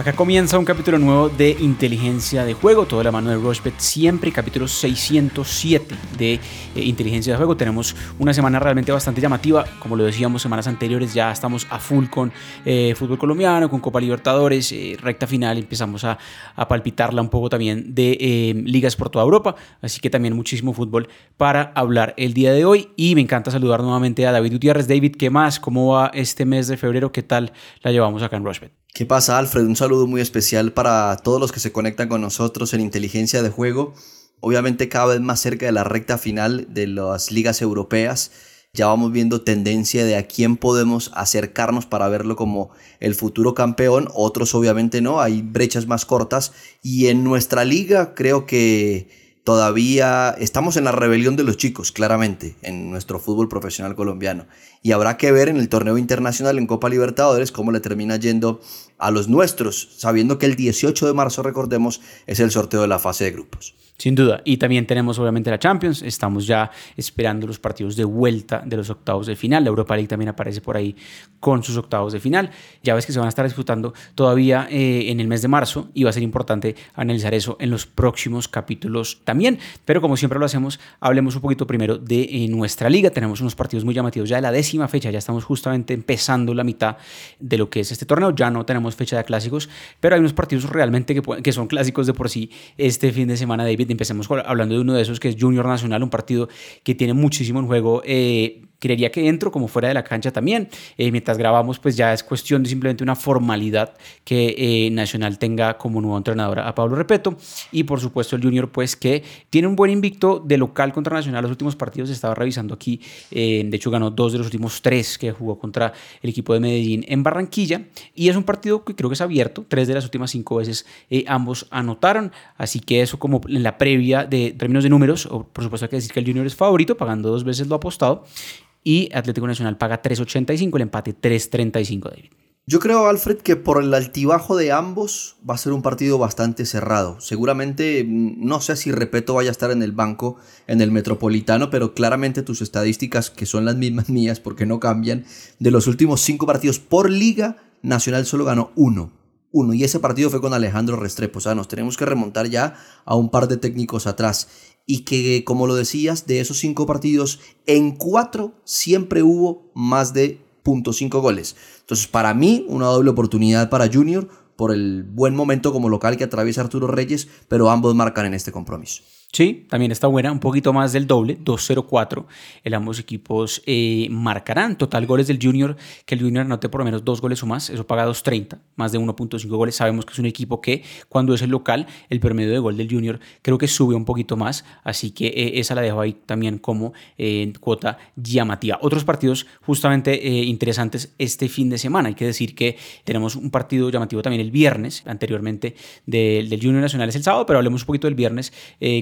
Acá comienza un capítulo nuevo de inteligencia de juego, todo la mano de Rushbet siempre, capítulo 607 de eh, inteligencia de juego. Tenemos una semana realmente bastante llamativa, como lo decíamos semanas anteriores, ya estamos a full con eh, fútbol colombiano, con Copa Libertadores, eh, recta final, empezamos a, a, palpitarla un poco también de ligas por toda Europa, así que también muchísimo fútbol para hablar el día de hoy y me encanta saludar nuevamente a David Gutiérrez. David, ¿qué más? ¿Cómo va este mes de febrero? ¿Qué tal la llevamos acá en Rushbet? ¿Qué pasa, Alfred? Un saludo muy especial para todos los que se conectan con nosotros en Inteligencia de Juego. Obviamente cada vez más cerca de la recta final de las ligas europeas. Ya vamos viendo tendencia de a quién podemos acercarnos para verlo como el futuro campeón. Otros obviamente no, hay brechas más cortas. Y en nuestra liga creo que todavía estamos en la rebelión de los chicos, claramente, en nuestro fútbol profesional colombiano y habrá que ver en el torneo internacional en Copa Libertadores cómo le termina yendo a los nuestros, sabiendo que el 18 de marzo, recordemos, es el sorteo de la fase de grupos. Sin duda. Y también tenemos obviamente la Champions. Estamos ya esperando los partidos de vuelta de los octavos de final. La Europa League también aparece por ahí con sus octavos de final. Ya ves que se van a estar disputando todavía eh, en el mes de marzo y va a ser importante analizar eso en los próximos capítulos también. Pero como siempre lo hacemos, hablemos un poquito primero de eh, nuestra liga. Tenemos unos partidos muy llamativos ya de la décima fecha. Ya estamos justamente empezando la mitad de lo que es este torneo. Ya no tenemos fecha de clásicos, pero hay unos partidos realmente que, que son clásicos de por sí este fin de semana, David empecemos hablando de uno de esos que es Junior Nacional, un partido que tiene muchísimo en juego. Eh, creería que dentro como fuera de la cancha también. Eh, mientras grabamos, pues ya es cuestión de simplemente una formalidad que eh, Nacional tenga como nuevo entrenador a Pablo Repeto. Y por supuesto el Junior, pues que tiene un buen invicto de local contra Nacional. Los últimos partidos estaba revisando aquí. de hecho, ganó dos de los últimos tres que jugó contra el equipo de Medellín en Barranquilla. Y es un partido que creo que es abierto. Tres de las últimas cinco veces ambos anotaron. Así que eso como en la previa de términos de números, por supuesto hay que decir que el Junior es favorito, pagando dos veces lo apostado, y Atlético Nacional paga 3.85, el empate 3.35, David. Yo creo, Alfred, que por el altibajo de ambos va a ser un partido bastante cerrado. Seguramente, mm, no sé si Repeto vaya a estar en el banco en el Metropolitano, pero claramente tus estadísticas, que son las mismas mías porque no cambian, de los últimos cinco partidos por liga, Nacional solo ganó uno uno. Y ese partido fue con Alejandro Restrepo. O sea, nos tenemos que remontar ya a un par de técnicos atrás. Y que, como lo decías, de esos cinco partidos, en cuatro siempre hubo más de .5 goles. Entonces, para mí, una doble oportunidad para Junior por el buen momento como local que atraviesa Arturo Reyes, pero ambos marcan en este compromiso. Sí, también está buena, un poquito más del doble, 2-0-4. El ambos equipos eh, marcarán total goles del Junior, que el Junior anote por lo menos dos goles o más, eso paga 2.30, más de 1.5 goles. Sabemos que es un equipo que cuando es el local, el promedio de gol del Junior creo que sube un poquito más, así que eh, esa la dejo ahí también como eh, cuota llamativa. Otros partidos justamente interesantes este fin de semana, hay que decir que tenemos un partido llamativo también el viernes, anteriormente del, del Junior Nacional es el sábado, pero hablemos un poquito del viernes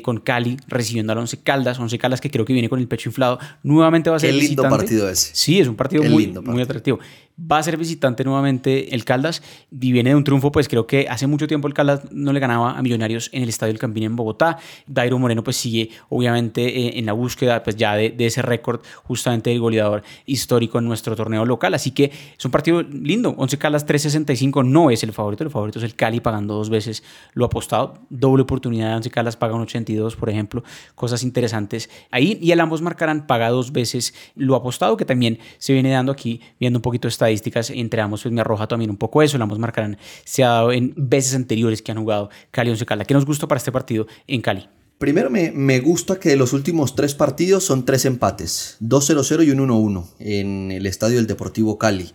con Cali recibiendo al Once Caldas. Once Caldas que creo que viene con el pecho inflado. Nuevamente va a ser Qué lindo partido ese. Sí, es un partido muy, muy atractivo va a ser visitante nuevamente el Caldas y viene de un triunfo, pues creo que hace mucho tiempo el Caldas no le ganaba a Millonarios en el Estadio del Campín en Bogotá. Dairo Moreno pues sigue obviamente eh, en la búsqueda pues ya de, ese récord justamente del goleador histórico en nuestro torneo local, así que es un partido lindo. 11 Caldas 365 no es el favorito, el favorito es el Cali pagando dos veces lo apostado, doble oportunidad, 11 Caldas paga un 82 por ejemplo, cosas interesantes ahí y el ambos marcarán paga dos veces lo apostado que también se viene dando aquí viendo un poquito esta estadísticas entre ambos, pues me arroja también un poco eso. ambos marcarán se ha dado en veces anteriores que han jugado Cali 11 Caldas. ¿Qué nos gustó para este partido en Cali? Primero me, me, gusta que los últimos tres partidos son tres empates, 2-0-0 y un 1-1 en el estadio del Deportivo Cali.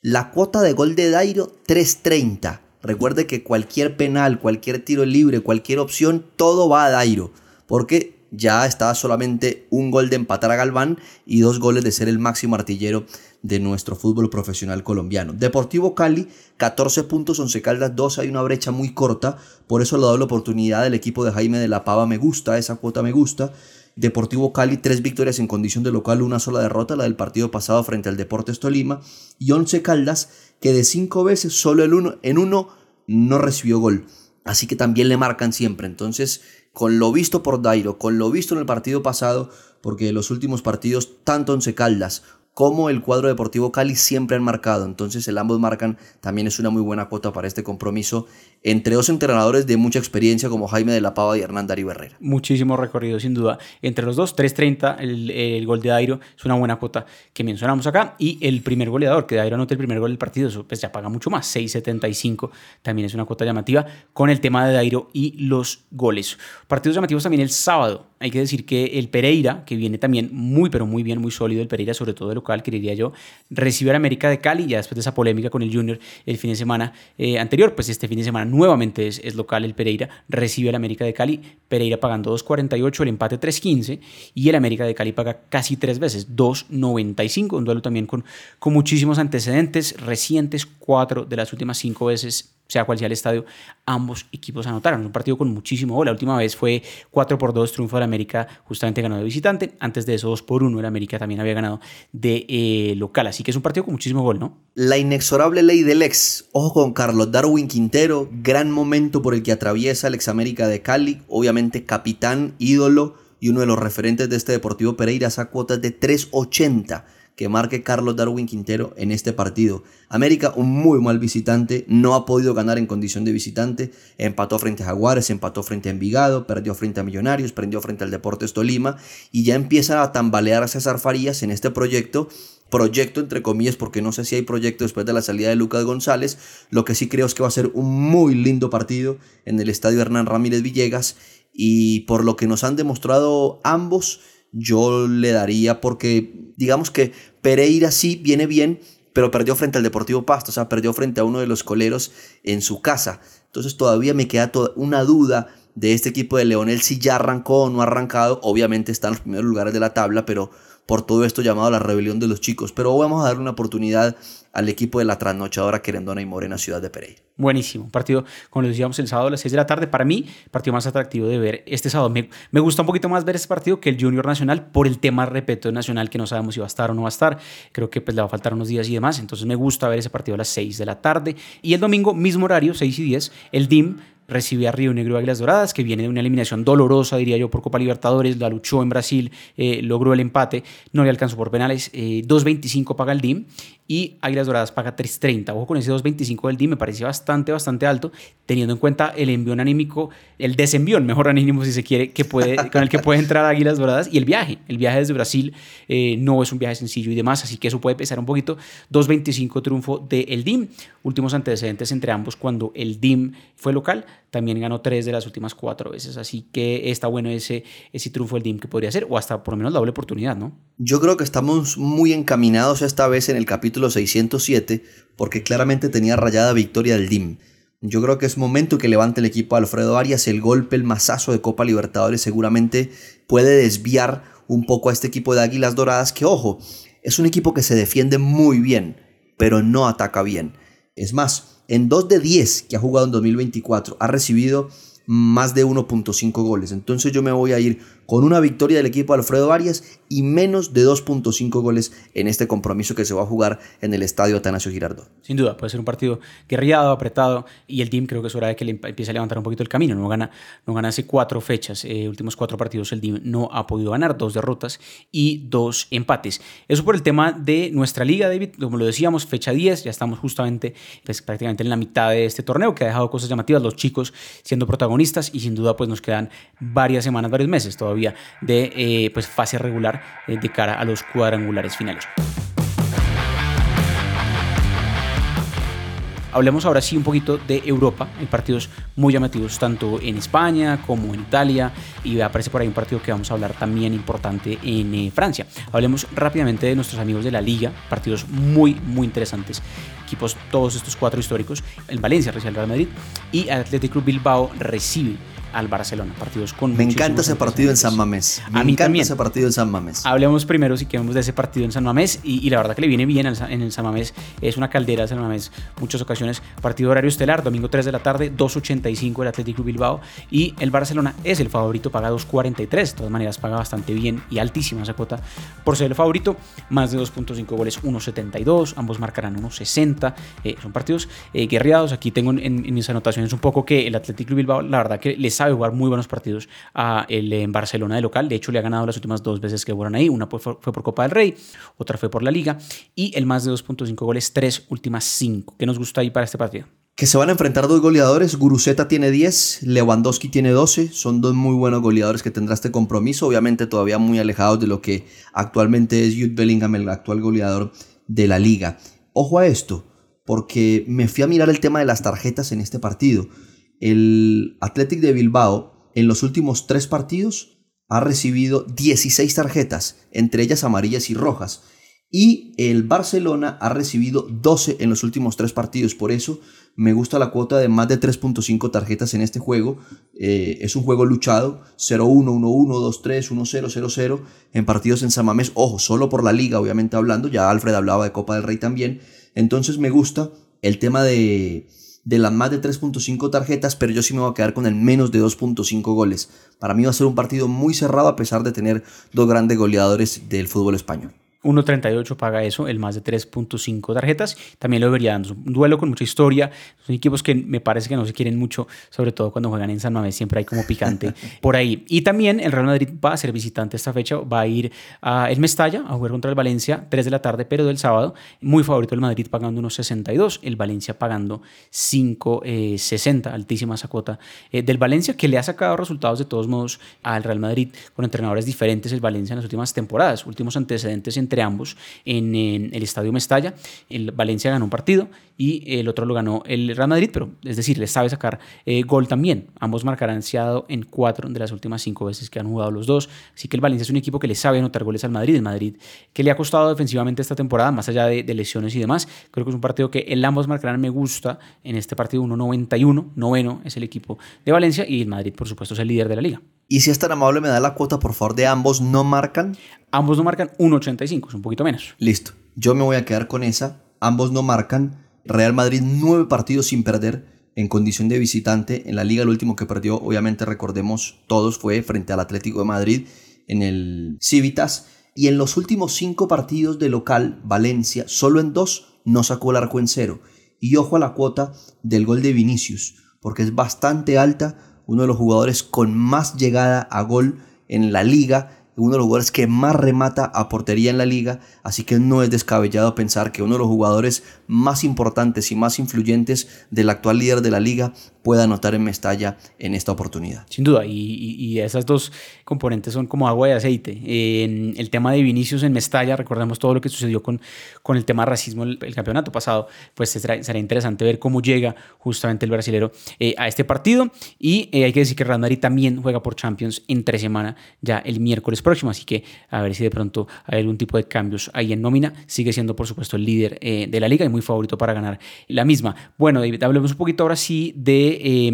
La cuota de gol de Dairo 3.30. Recuerde que cualquier penal, cualquier tiro libre, cualquier opción, todo va a Dairo. Porque ya está solamente un gol de empatar a Galván y dos goles de ser el máximo artillero de nuestro fútbol profesional colombiano. Deportivo Cali, 14 puntos, 11 Caldas 12, hay una brecha muy corta, por eso le doy la oportunidad del equipo de Jaime de la Pava, me gusta, esa cuota me gusta. Deportivo Cali, tres victorias en condición de local, una sola derrota, la del partido pasado frente al Deportes Tolima, y 11 Caldas, que de cinco veces solo el uno, en uno no recibió gol. Así que también le marcan siempre. Entonces, con lo visto por Dairo, con lo visto en el partido pasado, porque los últimos partidos, tanto Once Caldas como el cuadro Deportivo Cali siempre han marcado. Entonces el ambos marcan también es una muy buena cuota para este compromiso entre dos entrenadores de mucha experiencia como Jaime de la Pava y Hernán Darío Herrera. Muchísimo recorrido sin duda. Entre los dos, 3.30 el, el, gol de Dairo es una buena cuota que mencionamos acá. Y el primer goleador, que Dairo anote el primer gol del partido, eso pues ya paga mucho más, 6.75 también es una cuota llamativa con el tema de Dairo y los goles. Partidos llamativos también el sábado. Hay que decir que el Pereira, que viene también muy pero muy bien, muy sólido el Pereira, sobre todo de local, que diría yo, recibe al América de Cali, ya después de esa polémica con el Junior el fin de semana eh, anterior, pues este fin de semana nuevamente es, es local el Pereira, recibe al América de Cali, Pereira pagando 2.48, el empate 3.15 y el América de Cali paga casi tres veces, 2.95, un duelo también con, con muchísimos antecedentes recientes, cuatro de las últimas cinco veces sea cual sea el estadio, ambos equipos anotaron. Un partido con muchísimo gol. La última vez fue 4 por 2 triunfo del América, justamente ganó de visitante. Antes de eso, 2 por 1 el América también había ganado de eh, local. Así que es un partido con muchísimo gol, ¿no? La inexorable ley del ex. Ojo con Carlos Darwin Quintero. Gran momento por el que atraviesa el ex América de Cali. Obviamente capitán, ídolo y uno de los referentes de este Deportivo Pereira. Esa cuotas de 380 que marque Carlos Darwin Quintero en este partido. América, un muy mal visitante, no ha podido ganar en condición de visitante, empató frente a Jaguares, empató frente a Envigado, perdió frente a Millonarios, perdió frente al Deportes Tolima y ya empieza a tambalear a César Farías en este proyecto. Proyecto entre comillas porque no sé si hay proyecto después de la salida de Lucas González. Lo que sí creo es que va a ser un muy lindo partido en el estadio Hernán Ramírez Villegas y por lo que nos han demostrado ambos yo le daría porque digamos que Pereira sí viene bien, pero perdió frente al Deportivo Pasto, o sea, perdió frente a uno de los coleros en su casa. Entonces todavía me queda una duda de este equipo de Leonel si ya arrancó o no ha arrancado. Obviamente está en los primeros lugares de la tabla, pero por todo esto llamado la rebelión de los chicos. Pero vamos a darle una oportunidad al equipo de la trasnochadora Querendona y Morena Ciudad de Pereira. Buenísimo. Partido, como lo decíamos, el sábado a las 6 de la tarde. Para mí, partido más atractivo de ver este sábado. Me, me, gusta un poquito más ver este partido que el Junior Nacional por el tema, repito, nacional que no sabemos si va a estar o no va a estar. Creo que pues, le va a faltar unos días y demás. Entonces me gusta ver ese partido a las 6 de la tarde. Y el domingo, mismo horario, 6 y 10, el DIM recibe a Río Negro Águilas Doradas, que viene de una eliminación dolorosa, diría yo, por Copa Libertadores, la luchó en Brasil, eh, logró el empate, no le alcanzó por penales, eh, 2.25 paga el DIM y Águilas Doradas paga 3.30. Ojo con ese 2.25 del DIM, me parecía bastante, bastante alto, teniendo en cuenta el envión anímico, el desenvión, mejor anímico si se quiere, que puede, con el que puede entrar Águilas Doradas y el viaje. El viaje desde Brasil eh, no es un viaje sencillo y demás, así que eso puede pesar un poquito. 2.25 triunfo del DIM. Últimos antecedentes entre ambos cuando el DIM fue local, también ganó tres de las últimas cuatro veces, así que está bueno ese, ese triunfo del DIM que podría ser, o hasta por lo menos la doble oportunidad, ¿no? Yo creo que estamos muy encaminados esta vez en el capítulo 607, porque claramente tenía rayada victoria del DIM. Yo creo que es momento que levante el equipo Alfredo Arias. El golpe, el mazazo de Copa Libertadores seguramente puede desviar un poco a este equipo de Águilas Doradas, que ojo, es un equipo que se defiende muy bien, pero no ataca bien. Es más, en 2 de 10 que ha jugado en 2024 ha recibido más de 1.5 goles. Entonces yo me voy a ir con una victoria del equipo Alfredo Arias y menos de 2.5 goles en este compromiso que se va a jugar en el estadio Atanasio Girardot. Sin duda, puede ser un partido guerrillado, apretado y el team creo que es hora de que le empiece a levantar un poquito el camino. No gana, no gana hace cuatro fechas, eh, últimos cuatro partidos el team no ha podido ganar, dos derrotas y dos empates. Eso por el tema de nuestra liga, David, como lo decíamos, fecha 10, ya estamos justamente pues, prácticamente en la mitad de este torneo que ha dejado cosas llamativas, los chicos siendo protagonistas y sin duda pues nos quedan varias semanas, varios meses todavía de eh, pues, fase regular eh, de cara a los cuadrangulares finales. Hablemos ahora sí un poquito de Europa. Hay partidos muy llamativos tanto en España como en Italia y aparece por ahí un partido que vamos a hablar también importante en eh, Francia. Hablemos rápidamente de nuestros amigos de la Liga, partidos muy muy interesantes. Equipos todos estos cuatro históricos, el Valencia recibe al Real Madrid y Athletic Club Bilbao recibe al Barcelona. Partidos con Me encanta ese partido en San Mamés. Me a mí encanta también. ese partido en San Mamés. Hablemos primero, si queremos, de ese partido en San Mamés. Y, la verdad que le viene bien en el San Mamés. Es una caldera San Mamés. Muchas ocasiones. Partido horario estelar, domingo 3 de la tarde, 2.85 el Atlético Bilbao. Y el Barcelona es el favorito, paga 2.43. De todas maneras, paga bastante bien y altísima esa cuota por ser el favorito. Más de 2.5 goles, 1.72. Ambos marcarán 1.60. Eh, son partidos eh, guerreados. Aquí tengo en, mis anotaciones un poco que el Atlético Bilbao, la verdad que les sabe jugar muy buenos partidos el en Barcelona de local. De hecho, le ha ganado las últimas dos veces que fueron ahí. Una fue, por Copa del Rey, otra fue por la Liga. Y el más de 2.5 goles, tres últimas cinco. ¿Qué nos gusta ahí para este partido? Que se van a enfrentar dos goleadores. Guruseta tiene 10, Lewandowski tiene 12. Son dos muy buenos goleadores que tendrá este compromiso. Obviamente todavía muy alejados de lo que actualmente es Jude Bellingham, el actual goleador de la liga. Ojo a esto, porque me fui a mirar el tema de las tarjetas en este partido. El Athletic de Bilbao en los últimos tres partidos ha recibido 16 tarjetas, entre ellas amarillas y rojas. Y el Barcelona ha recibido 12 en los últimos tres partidos. Por eso me gusta la cuota de más de 3.5 tarjetas en este juego. Eh, es un juego luchado. 0-1, 1-1, 2-3, 1-0, 0-0. En partidos en Samamés. Ojo, solo por la liga, obviamente hablando. Ya Alfred hablaba de Copa del Rey también. Entonces me gusta el tema de, de las más de 3.5 tarjetas, pero yo sí me voy a quedar con el menos de 2.5 goles. Para mí va a ser un partido muy cerrado a pesar de tener dos grandes goleadores del fútbol español. 1.38 paga eso, el más de 3.5 tarjetas. También lo vería dando un duelo con mucha historia. Son equipos que me parece que no se quieren mucho, sobre todo cuando juegan en San Mamés, siempre hay como picante por ahí. Y también el Real Madrid va a ser visitante esta fecha, va a ir a el Mestalla a jugar contra el Valencia, 3 de la tarde, pero del sábado. Muy favorito el Madrid pagando unos 62, el Valencia pagando 5.60, eh, altísima esa cuota eh, del Valencia, que le ha sacado resultados de todos modos al Real Madrid con entrenadores diferentes el Valencia en las últimas temporadas, últimos antecedentes en entre ambos en, el Estadio Mestalla. El Valencia ganó un partido y el otro lo ganó el Real Madrid, pero es decir, le sabe sacar eh, gol también. Ambos marcarán seado en cuatro de las últimas cinco veces que han jugado los dos. Así que el Valencia es un equipo que le sabe anotar goles al Madrid. El Madrid que le ha costado defensivamente esta temporada, más allá de, lesiones y demás. Creo que es un partido que el ambos marcarán me gusta en este partido 1.91. Noveno es el equipo de Valencia y el Madrid, por supuesto, es el líder de la liga. Y si es tan amable, me da la cuota, por favor, de ambos no marcan. Ambos no marcan 1.85, es un poquito menos. Listo. Yo me voy a quedar con esa. Ambos no marcan. Real Madrid, nueve partidos sin perder en condición de visitante. En la liga, el último que perdió, obviamente recordemos todos, fue frente al Atlético de Madrid en el Civitas. Y en los últimos cinco partidos de local, Valencia, solo en dos no sacó el arco en cero. Y ojo a la cuota del gol de Vinicius, porque es bastante alta uno de los jugadores con más llegada a gol en la liga, uno de los jugadores que más remata a portería en la liga, así que no es descabellado pensar que uno de los jugadores más importantes y más influyentes del actual líder de la liga pueda anotar en Mestalla en esta oportunidad. Sin duda, y, esas dos componentes son como agua y aceite. En el tema de Vinicius en Mestalla, recordemos todo lo que sucedió con, con el tema racismo el, el campeonato pasado, pues será, interesante ver cómo llega justamente el brasilero eh, a este partido. Y eh, hay que decir que Real Madrid también juega por Champions en tres semanas, ya el miércoles próximo, así que a ver si de pronto hay algún tipo de cambios ahí en nómina. Sigue siendo, por supuesto, el líder eh, de la liga y muy favorito para ganar la misma. Bueno, David, hablemos un poquito ahora sí de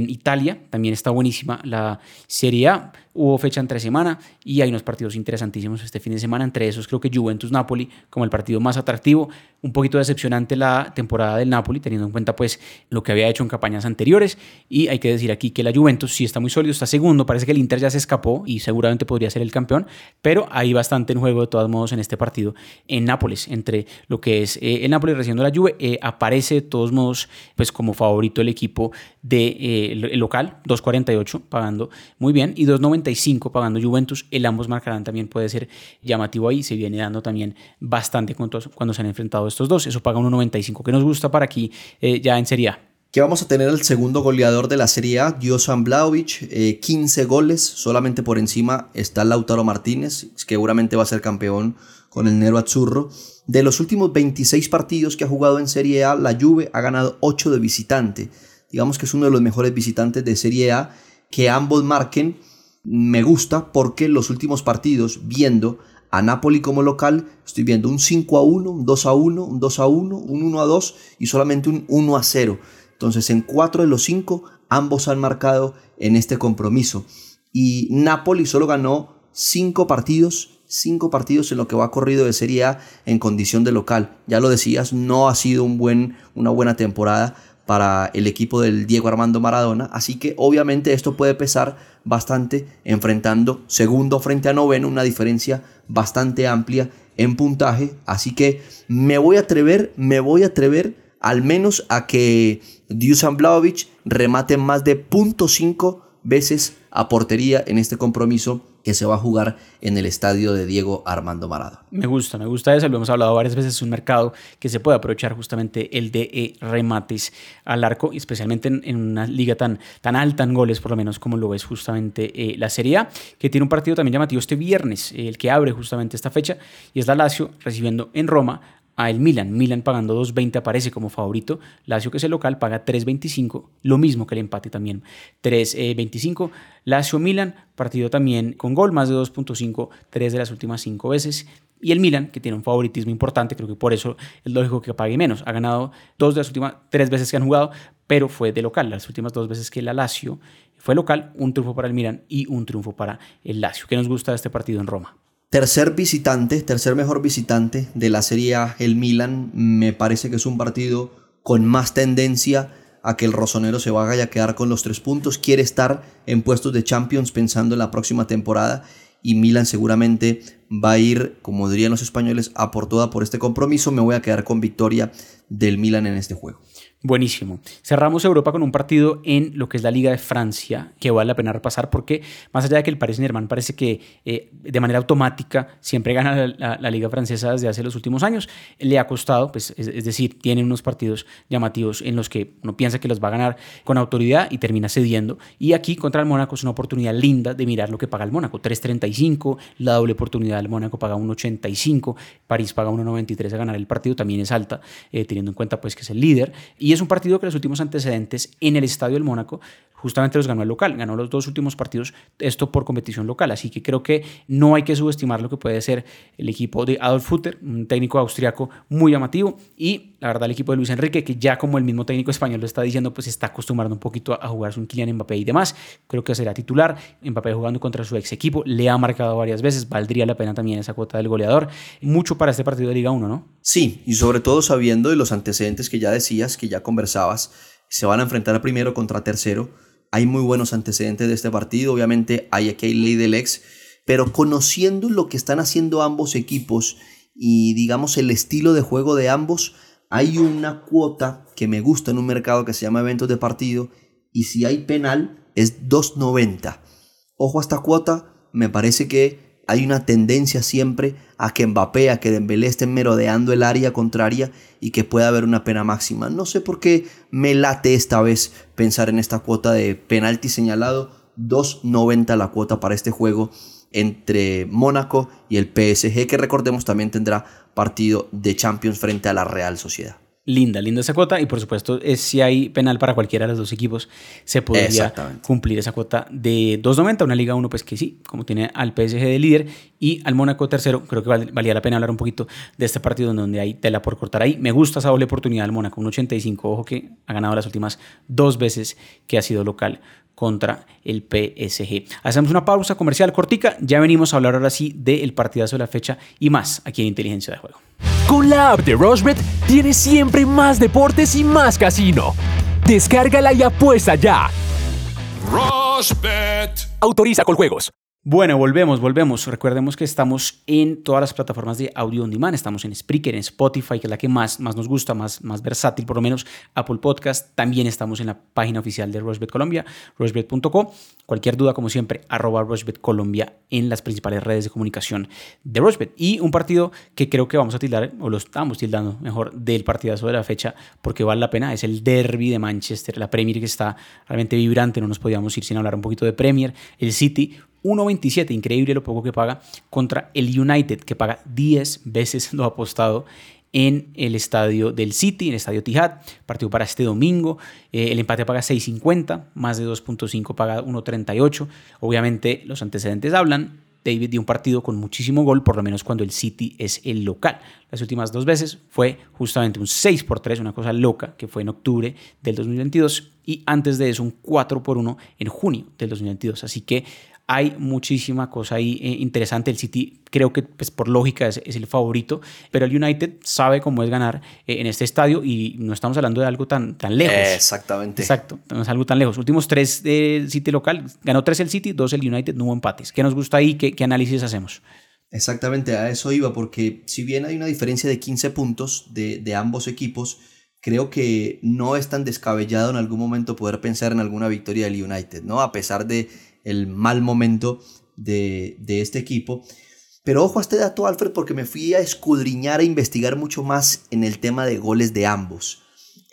Italia, también está buenísima la Serie A. Hubo fecha entre semana y hay unos partidos interesantísimos este fin de semana. Entre esos creo que Juventus-Napoli como el partido más atractivo. Un poquito decepcionante la temporada del Napoli, teniendo en cuenta pues lo que había hecho en campañas anteriores. Y hay que decir aquí que la Juventus sí está muy sólido, está segundo. Parece que el Inter ya se escapó y seguramente podría ser el campeón. Pero hay bastante en juego de todos modos en este partido en Nápoles. Entre lo que es eh, el Napoli recibiendo la Juve, eh, aparece de todos modos pues como favorito el equipo de, eh, el local, 2.48 pagando muy bien y 2.90 pagando Juventus, el ambos marcarán también puede ser llamativo ahí, se viene dando también bastante cuando, cuando se han enfrentado estos dos, eso paga 1.95, que nos gusta para aquí eh, ya en Serie A. Que vamos a tener el segundo goleador de la Serie A, Josan Blaovic, 15 eh, goles, solamente por encima está Lautaro Martínez, que seguramente va a ser campeón con el Nero Azzurro. De los últimos 26 partidos que ha jugado en Serie A, la Juve ha ganado 8 de visitante. Digamos que es uno de los mejores visitantes de Serie A. Que ambos marquen me gusta porque los últimos partidos, viendo a Napoli como local, estoy viendo un 5 a 1, un 2 a 1, un 2 a 1, un 1 a 2 y solamente un 1 a 0. Entonces en 4 de los 5 ambos han marcado en este compromiso. Y Napoli solo ganó 5 partidos, 5 partidos en lo que va corrido de Serie A en condición de local. Ya lo decías, no ha sido un buen, una buena temporada para el equipo del Diego Armando Maradona, así que obviamente esto puede pesar bastante enfrentando segundo frente a noveno, una diferencia bastante amplia en puntaje, así que me voy a atrever, me voy a atrever al menos a que Dusan Blaovic remate más de .5 veces a portería en este compromiso que se va a jugar en el estadio de Diego Armando Maradona. Me gusta, me gusta eso, lo hemos hablado varias veces, es un mercado que se puede aprovechar justamente el de eh, remates al arco, especialmente en, una liga tan, tan alta en goles, por lo menos como lo es justamente eh, la Serie A, que tiene un partido también llamativo este viernes, el que abre justamente esta fecha, y es la Lazio recibiendo en Roma a el Milan. Milan pagando 2.20 aparece como favorito. Lazio, que es el local, paga 3.25. Lo mismo que el empate también. 3.25. Lazio-Milan, partido también con gol, más de 2.5, tres de las últimas cinco veces. Y el Milan, que tiene un favoritismo importante, creo que por eso es lógico que pague menos. Ha ganado dos de las últimas tres veces que han jugado, pero fue de local. Las últimas dos veces que la Lazio fue local, un triunfo para el Milan y un triunfo para el Lazio. ¿Qué nos gusta de este partido en Roma? Tercer visitante, tercer mejor visitante de la Serie A, el Milan. Me parece que es un partido con más tendencia a que el rosonero se vaya a quedar con los tres puntos. Quiere estar en puestos de Champions pensando en la próxima temporada y Milan seguramente va a ir, como dirían los españoles, a por toda por este compromiso. Me voy a quedar con victoria del Milan en este juego. Buenísimo. Cerramos Europa con un partido en lo que es la Liga de Francia, que vale la pena repasar porque más allá de que el Paris Saint-Germain parece que eh, de manera automática siempre gana la, Liga Francesa desde hace los últimos años, le ha costado, pues, es, decir, tiene unos partidos llamativos en los que uno piensa que los va a ganar con autoridad y termina cediendo. Y aquí contra el Mónaco es una oportunidad linda de mirar lo que paga el Mónaco, 3.35, la doble oportunidad del Mónaco paga 1.85, París paga 1.93 a ganar el partido, también es alta, eh, teniendo en cuenta pues que es el líder. Es un partido que los últimos antecedentes en el Estadio del Mónaco justamente los ganó el local, ganó los dos últimos partidos, esto por competición local, así que creo que no hay que subestimar lo que puede ser el equipo de Adolf Futter, un técnico austriaco muy llamativo, y la verdad el equipo de Luis Enrique, que ya como el mismo técnico español lo está diciendo, pues está acostumbrando un poquito a jugar un Kylian Mbappé y demás, creo que será titular, Mbappé jugando contra su ex equipo, le ha marcado varias veces, valdría la pena también esa cuota del goleador, mucho para este partido de Liga 1, ¿no? Sí, y sobre todo sabiendo de los antecedentes que ya decías, que ya conversabas, se van a enfrentar primero contra tercero, hay muy buenos antecedentes de este partido, obviamente hay aquí ley del ex, pero conociendo lo que están haciendo ambos equipos y digamos el estilo de juego de ambos, hay una cuota que me gusta en un mercado que se llama eventos de partido y si hay penal es 2.90. Ojo a esta cuota, me parece que hay una tendencia siempre a que Mbappé, a que Dembélé estén merodeando el área contraria y que pueda haber una pena máxima. No sé por qué me late esta vez pensar en esta cuota de penalti señalado. 2.90 la cuota para este juego entre Mónaco y el PSG, que recordemos también tendrá partido de Champions frente a la Real Sociedad linda, linda esa cuota y por supuesto es, si hay penal para cualquiera de los dos equipos se podría cumplir esa cuota de 2.90, una Liga 1 pues que sí, como tiene al PSG de líder y al Mónaco tercero, creo que valía la pena hablar un poquito de este partido donde hay tela por cortar ahí, me gusta esa doble oportunidad del Mónaco, un 85, ojo que ha ganado las últimas dos veces que ha sido local contra el PSG. Hacemos una pausa comercial cortica, ya venimos a hablar ahora sí del partidazo de la fecha y más aquí en Inteligencia de Juego. Con la app de Rushbet tienes siempre más deportes y más casino. Descárgala y apuesta ya. Rushbet. Autoriza con juegos. Bueno, volvemos, volvemos. Recordemos que estamos en todas las plataformas de audio on demand. Estamos en Spreaker, en Spotify, que es la que más, más nos gusta, más, más versátil, por lo menos Apple Podcast. También estamos en la página oficial de Rushbet Colombia, rushbet.co. Cualquier duda, como siempre, arroba Rushbet Colombia en las principales redes de comunicación de Rushbet. Y un partido que creo que vamos a tildar, o lo estamos tildando mejor, del partidazo de la fecha, porque vale la pena, es el derby de Manchester, la Premier que está realmente vibrante. No nos podíamos ir sin hablar un poquito de Premier. El City 1.27, increíble lo poco que paga, contra el United, que paga 10 veces lo apostado en el estadio del City, en el estadio Tijad, partido para este domingo. Eh, el empate paga 6.50, más de 2.5 paga 1.38. Obviamente los antecedentes hablan. David dio un partido con muchísimo gol, por lo menos cuando el City es el local. Las últimas dos veces fue justamente un 6 por 3, una cosa loca, que fue en octubre del 2022, y antes de eso un 4 por 1 en junio del 2022. Así que hay muchísima cosa ahí eh, interesante. El City creo que pues, por lógica es, el favorito, pero el United sabe cómo es ganar eh, en este estadio y no estamos hablando de algo tan, tan lejos. Exactamente. Exacto, no es algo tan lejos. Últimos tres del City local, ganó tres el City, dos el United, no hubo empates. ¿Qué nos gusta ahí? ¿Qué, qué análisis hacemos? Exactamente, a eso iba, porque si bien hay una diferencia de 15 puntos de, de ambos equipos, creo que no es tan descabellado en algún momento poder pensar en alguna victoria del United, ¿no? A pesar de el mal momento de, de este equipo. Pero ojo a este dato, Alfred, porque me fui a escudriñar e investigar mucho más en el tema de goles de ambos.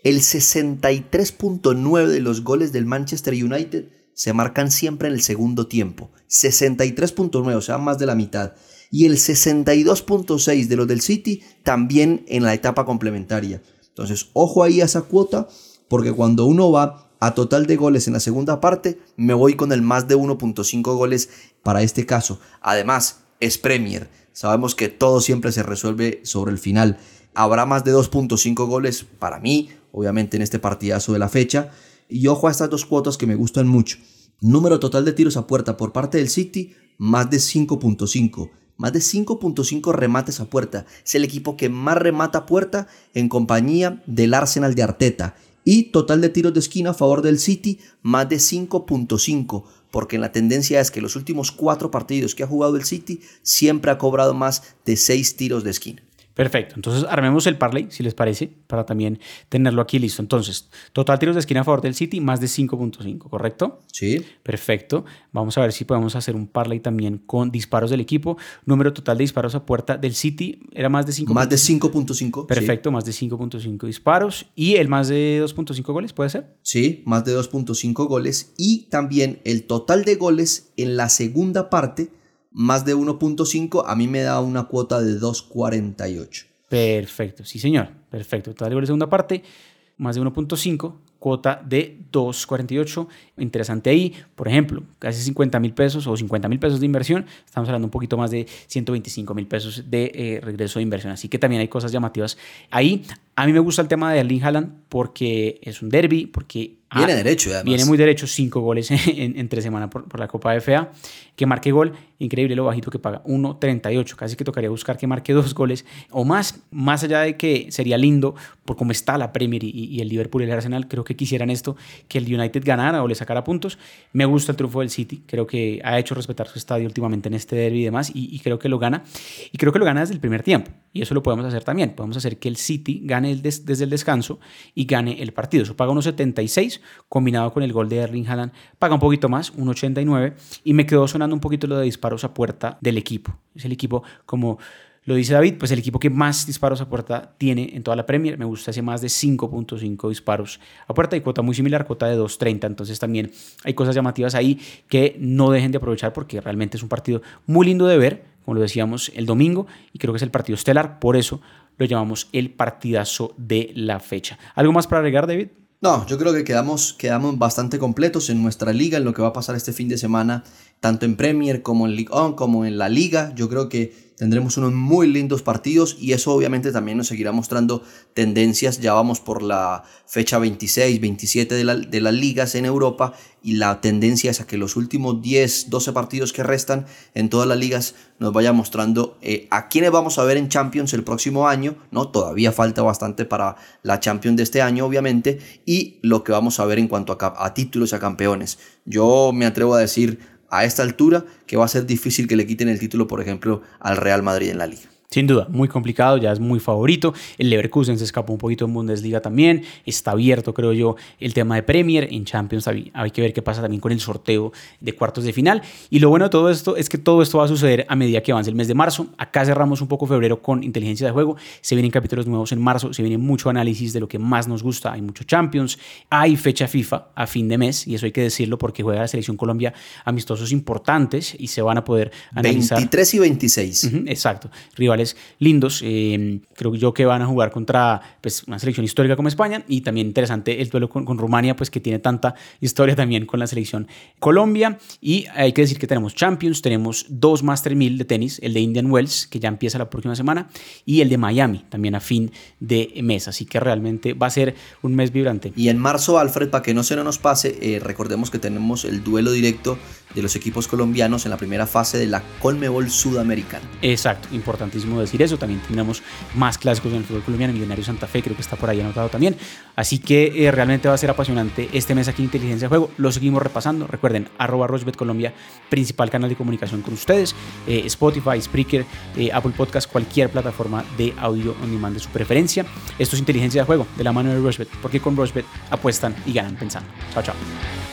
El 63.9 de los goles del Manchester United se marcan siempre en el segundo tiempo. 63.9, o sea, más de la mitad. Y el 62.6 de los del City también en la etapa complementaria. Entonces, ojo ahí a esa cuota, porque cuando uno va a total de goles en la segunda parte, me voy con el más de 1.5 goles para este caso. Además, es Premier. Sabemos que todo siempre se resuelve sobre el final. Habrá más de 2.5 goles para mí, obviamente en este partidazo de la fecha. Y ojo a estas dos cuotas que me gustan mucho. Número total de tiros a puerta por parte del City, más de 5.5. Más de 5.5 remates a puerta. Es el equipo que más remata a puerta en compañía del Arsenal de Arteta. Y total de tiros de esquina a favor del City, más de 5.5 porque la tendencia es que los últimos cuatro partidos que ha jugado el City siempre ha cobrado más de seis tiros de esquina. Perfecto, entonces armemos el parlay, si les parece, para también tenerlo aquí listo. Entonces, total tiros de esquina a favor del City, más de 5.5, ¿correcto? Sí. Perfecto. Vamos a ver si podemos hacer un parlay también con disparos del equipo. Número total de disparos a puerta del City era más de 5. Más de 5.5. Perfecto, más de 5.5 disparos. ¿Y el más de 2.5 goles puede ser? Sí, más de 2.5 goles. Y también el total de goles en la segunda parte más de 1.5, a mí me da una cuota de 2.48. Perfecto, sí señor, perfecto. Total de segunda parte, más de 1.5, cuota de 2.48. Interesante ahí, por ejemplo, casi 50 mil pesos o 50 mil pesos de inversión. Estamos hablando un poquito más de 125 mil pesos de eh, regreso de inversión. Así que también hay cosas llamativas ahí. A mí me gusta el tema de Erling Haaland porque es un derby, porque Viene derecho, además. Viene muy derecho, cinco goles en, en tres semanas por, la Copa de FA. Que marque gol, increíble lo bajito que paga, 1.38. Casi que tocaría buscar que marque dos goles o más. Más allá de que sería lindo por cómo está la Premier y, el Liverpool y el Arsenal, creo que quisieran esto, que el United ganara o le sacara puntos. Me gusta el triunfo del City, creo que ha hecho respetar su estadio últimamente en este derby y demás, y, creo que lo gana. Y creo que lo gana desde el primer tiempo. Y eso lo podemos hacer también. Podemos hacer que el City gane desde el descanso y gane el partido. Eso paga 1.76 combinado con el gol de Erling Haaland, paga un poquito más, 1.89, y me quedó sonando un poquito lo de disparos a puerta del equipo. Es el equipo, como lo dice David, pues el equipo que más disparos a puerta tiene en toda la Premier. Me gusta ese más de 5.5 disparos a puerta y cuota muy similar, cuota de 2.30. Entonces también hay cosas llamativas ahí que no dejen de aprovechar porque realmente es un partido muy lindo de ver, como lo decíamos el domingo, y creo que es el partido estelar. Por eso lo llamamos el partidazo de la fecha. ¿Algo más para agregar, David? No, yo creo que quedamos, quedamos bastante completos en nuestra liga, en lo que va a pasar este fin de semana, tanto en Premier como en League On, como en la liga. Yo creo que Tendremos unos muy lindos partidos y eso obviamente también nos seguirá mostrando tendencias. Ya vamos por la fecha 26, 27 de, las ligas en Europa y la tendencia es a que los últimos 10, 12 partidos que restan en todas las ligas nos vaya mostrando eh, a quiénes vamos a ver en Champions el próximo año. ¿no? Todavía falta bastante para la Champions de este año obviamente y lo que vamos a ver en cuanto a, a títulos y a campeones. Yo me atrevo a decir a esta altura que va a ser difícil que le quiten el título, por ejemplo, al Real Madrid en la liga. Sin duda, muy complicado, ya es muy favorito. El Leverkusen se escapó un poquito en Bundesliga también. Está abierto, creo yo, el tema de Premier. En Champions hay, que ver qué pasa también con el sorteo de cuartos de final. Y lo bueno de todo esto es que todo esto va a suceder a medida que avance el mes de marzo. Acá cerramos un poco febrero con inteligencia de juego. Se vienen capítulos nuevos en marzo, se viene mucho análisis de lo que más nos gusta. Hay mucho Champions, hay fecha FIFA a fin de mes, y eso hay que decirlo porque juega la selección Colombia amistosos importantes y se van a poder analizar. 23 y 26. exacto, rivales lindos. Eh, creo yo que van a jugar contra pues, una selección histórica como España y también interesante el duelo con, Rumania, pues que tiene tanta historia también con la selección Colombia. Y hay que decir que tenemos Champions, tenemos dos Master 1000 de tenis, el de Indian Wells, que ya empieza la próxima semana, y el de Miami, también a fin de mes. Así que realmente va a ser un mes vibrante. Y en marzo, Alfred, para que no se nos pase, eh, recordemos que tenemos el duelo directo de los equipos colombianos en la primera fase de la Colmebol Sudamericana. Exacto, importantísimo decir eso. También tendremos más clásicos en el fútbol colombiano. Millonario Santa Fe creo que está por ahí anotado también. Así que eh, realmente va a ser apasionante este mes aquí en Inteligencia de Juego. Lo seguimos repasando. Recuerden, arroba Rochbet Colombia, principal canal de comunicación con ustedes. Eh, Spotify, Spreaker, eh, Apple Podcast, cualquier plataforma de audio on demand de su preferencia. Esto es Inteligencia de Juego de la mano de Rochbet, porque con Rochbet apuestan y ganan pensando. Chao, chao.